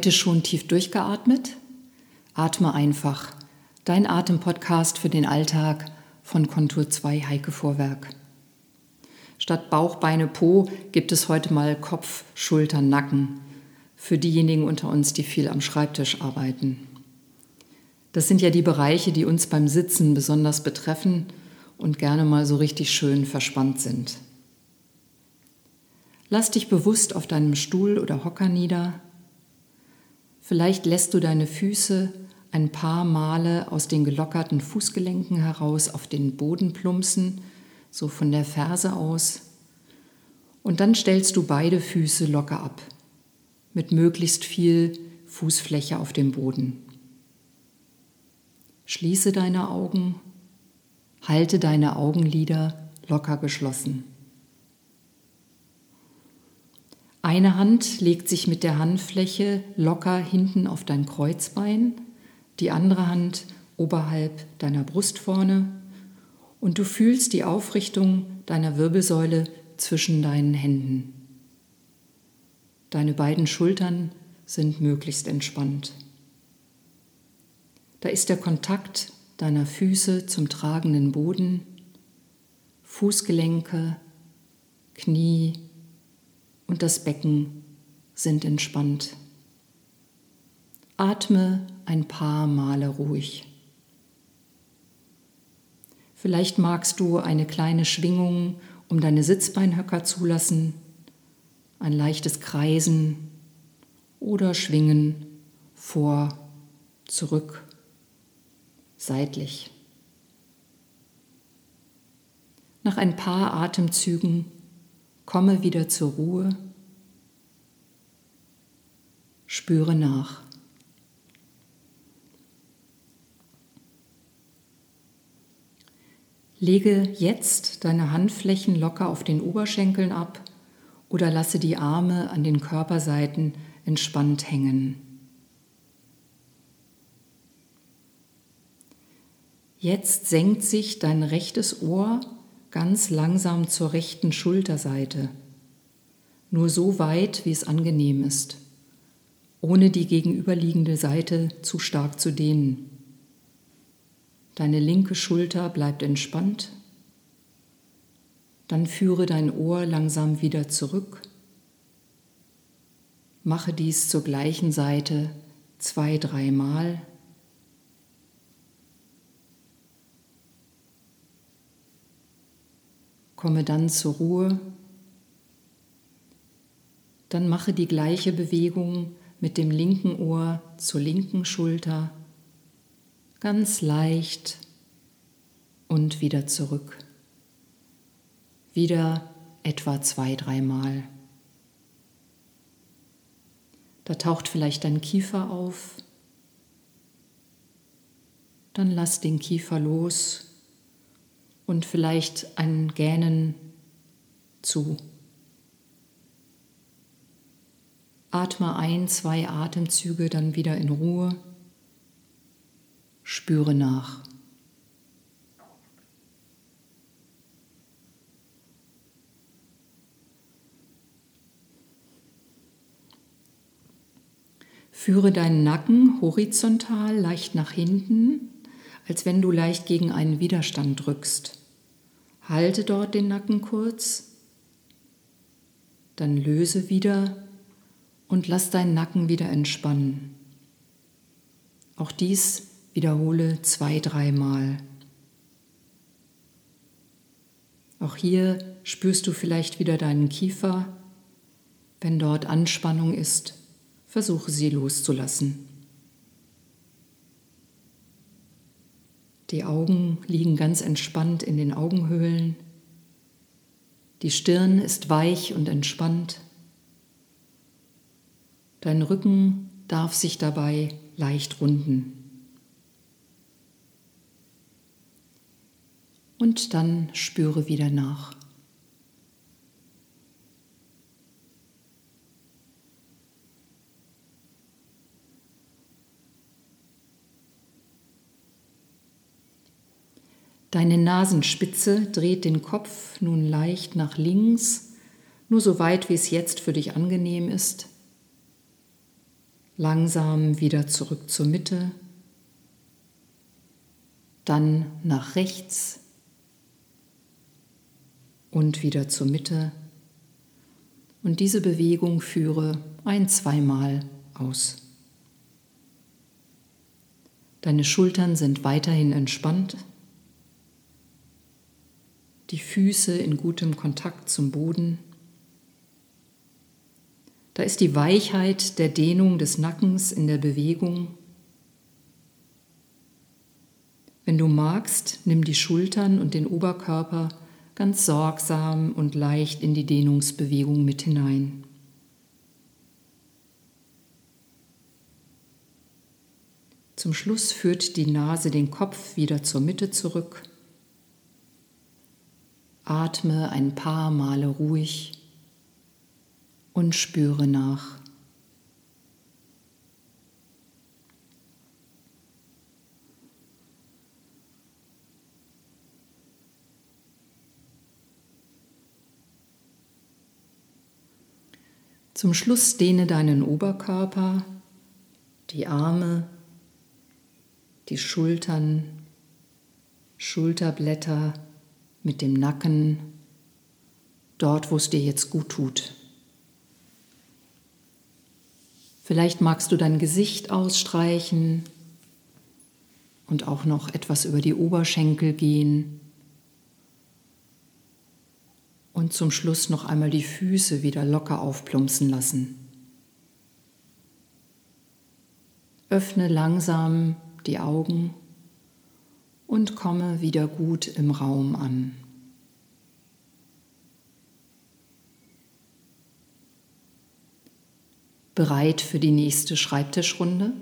Heute schon tief durchgeatmet? Atme einfach. Dein Atempodcast für den Alltag von Kontur 2 Heike Vorwerk. Statt Bauch, Beine, Po gibt es heute mal Kopf, Schultern, Nacken. Für diejenigen unter uns, die viel am Schreibtisch arbeiten. Das sind ja die Bereiche, die uns beim Sitzen besonders betreffen und gerne mal so richtig schön verspannt sind. Lass dich bewusst auf deinem Stuhl oder Hocker nieder Vielleicht lässt du deine Füße ein paar Male aus den gelockerten Fußgelenken heraus auf den Boden plumpsen, so von der Ferse aus. Und dann stellst du beide Füße locker ab, mit möglichst viel Fußfläche auf dem Boden. Schließe deine Augen, halte deine Augenlider locker geschlossen. Eine Hand legt sich mit der Handfläche locker hinten auf dein Kreuzbein, die andere Hand oberhalb deiner Brust vorne und du fühlst die Aufrichtung deiner Wirbelsäule zwischen deinen Händen. Deine beiden Schultern sind möglichst entspannt. Da ist der Kontakt deiner Füße zum tragenden Boden, Fußgelenke, Knie, und das Becken sind entspannt. Atme ein paar Male ruhig. Vielleicht magst du eine kleine Schwingung um deine Sitzbeinhöcker zulassen, ein leichtes Kreisen oder Schwingen vor, zurück, seitlich. Nach ein paar Atemzügen Komme wieder zur Ruhe. Spüre nach. Lege jetzt deine Handflächen locker auf den Oberschenkeln ab oder lasse die Arme an den Körperseiten entspannt hängen. Jetzt senkt sich dein rechtes Ohr ganz langsam zur rechten Schulterseite, nur so weit, wie es angenehm ist, ohne die gegenüberliegende Seite zu stark zu dehnen. Deine linke Schulter bleibt entspannt. Dann führe dein Ohr langsam wieder zurück. Mache dies zur gleichen Seite zwei, dreimal. Komme dann zur Ruhe. Dann mache die gleiche Bewegung mit dem linken Ohr zur linken Schulter. Ganz leicht und wieder zurück. Wieder etwa zwei, dreimal. Da taucht vielleicht dein Kiefer auf. Dann lass den Kiefer los und vielleicht ein Gähnen zu. Atme ein, zwei Atemzüge, dann wieder in Ruhe. Spüre nach. Führe deinen Nacken horizontal leicht nach hinten, als wenn du leicht gegen einen Widerstand drückst. Halte dort den Nacken kurz, dann löse wieder und lass deinen Nacken wieder entspannen. Auch dies wiederhole zwei, dreimal. Auch hier spürst du vielleicht wieder deinen Kiefer. Wenn dort Anspannung ist, versuche sie loszulassen. Die Augen liegen ganz entspannt in den Augenhöhlen. Die Stirn ist weich und entspannt. Dein Rücken darf sich dabei leicht runden. Und dann spüre wieder nach. Deine Nasenspitze dreht den Kopf nun leicht nach links, nur so weit, wie es jetzt für dich angenehm ist. Langsam wieder zurück zur Mitte, dann nach rechts und wieder zur Mitte. Und diese Bewegung führe ein, zweimal aus. Deine Schultern sind weiterhin entspannt, die Füße in gutem Kontakt zum Boden. Da ist die Weichheit der Dehnung des Nackens in der Bewegung. Wenn du magst, nimm die Schultern und den Oberkörper ganz sorgsam und leicht in die Dehnungsbewegung mit hinein. Zum Schluss führt die Nase den Kopf wieder zur Mitte zurück. Atme ein paar Male ruhig und spüre nach. Zum Schluss dehne deinen Oberkörper, die Arme, die Schultern, Schulterblätter mit dem Nacken, dort, wo es dir jetzt gut tut. Vielleicht magst du dein Gesicht ausstreichen und auch noch etwas über die Oberschenkel gehen. Und zum Schluss noch einmal die Füße wieder locker aufplumpsen lassen. Öffne langsam die Augen und komme wieder gut im Raum an. Bereit für die nächste Schreibtischrunde?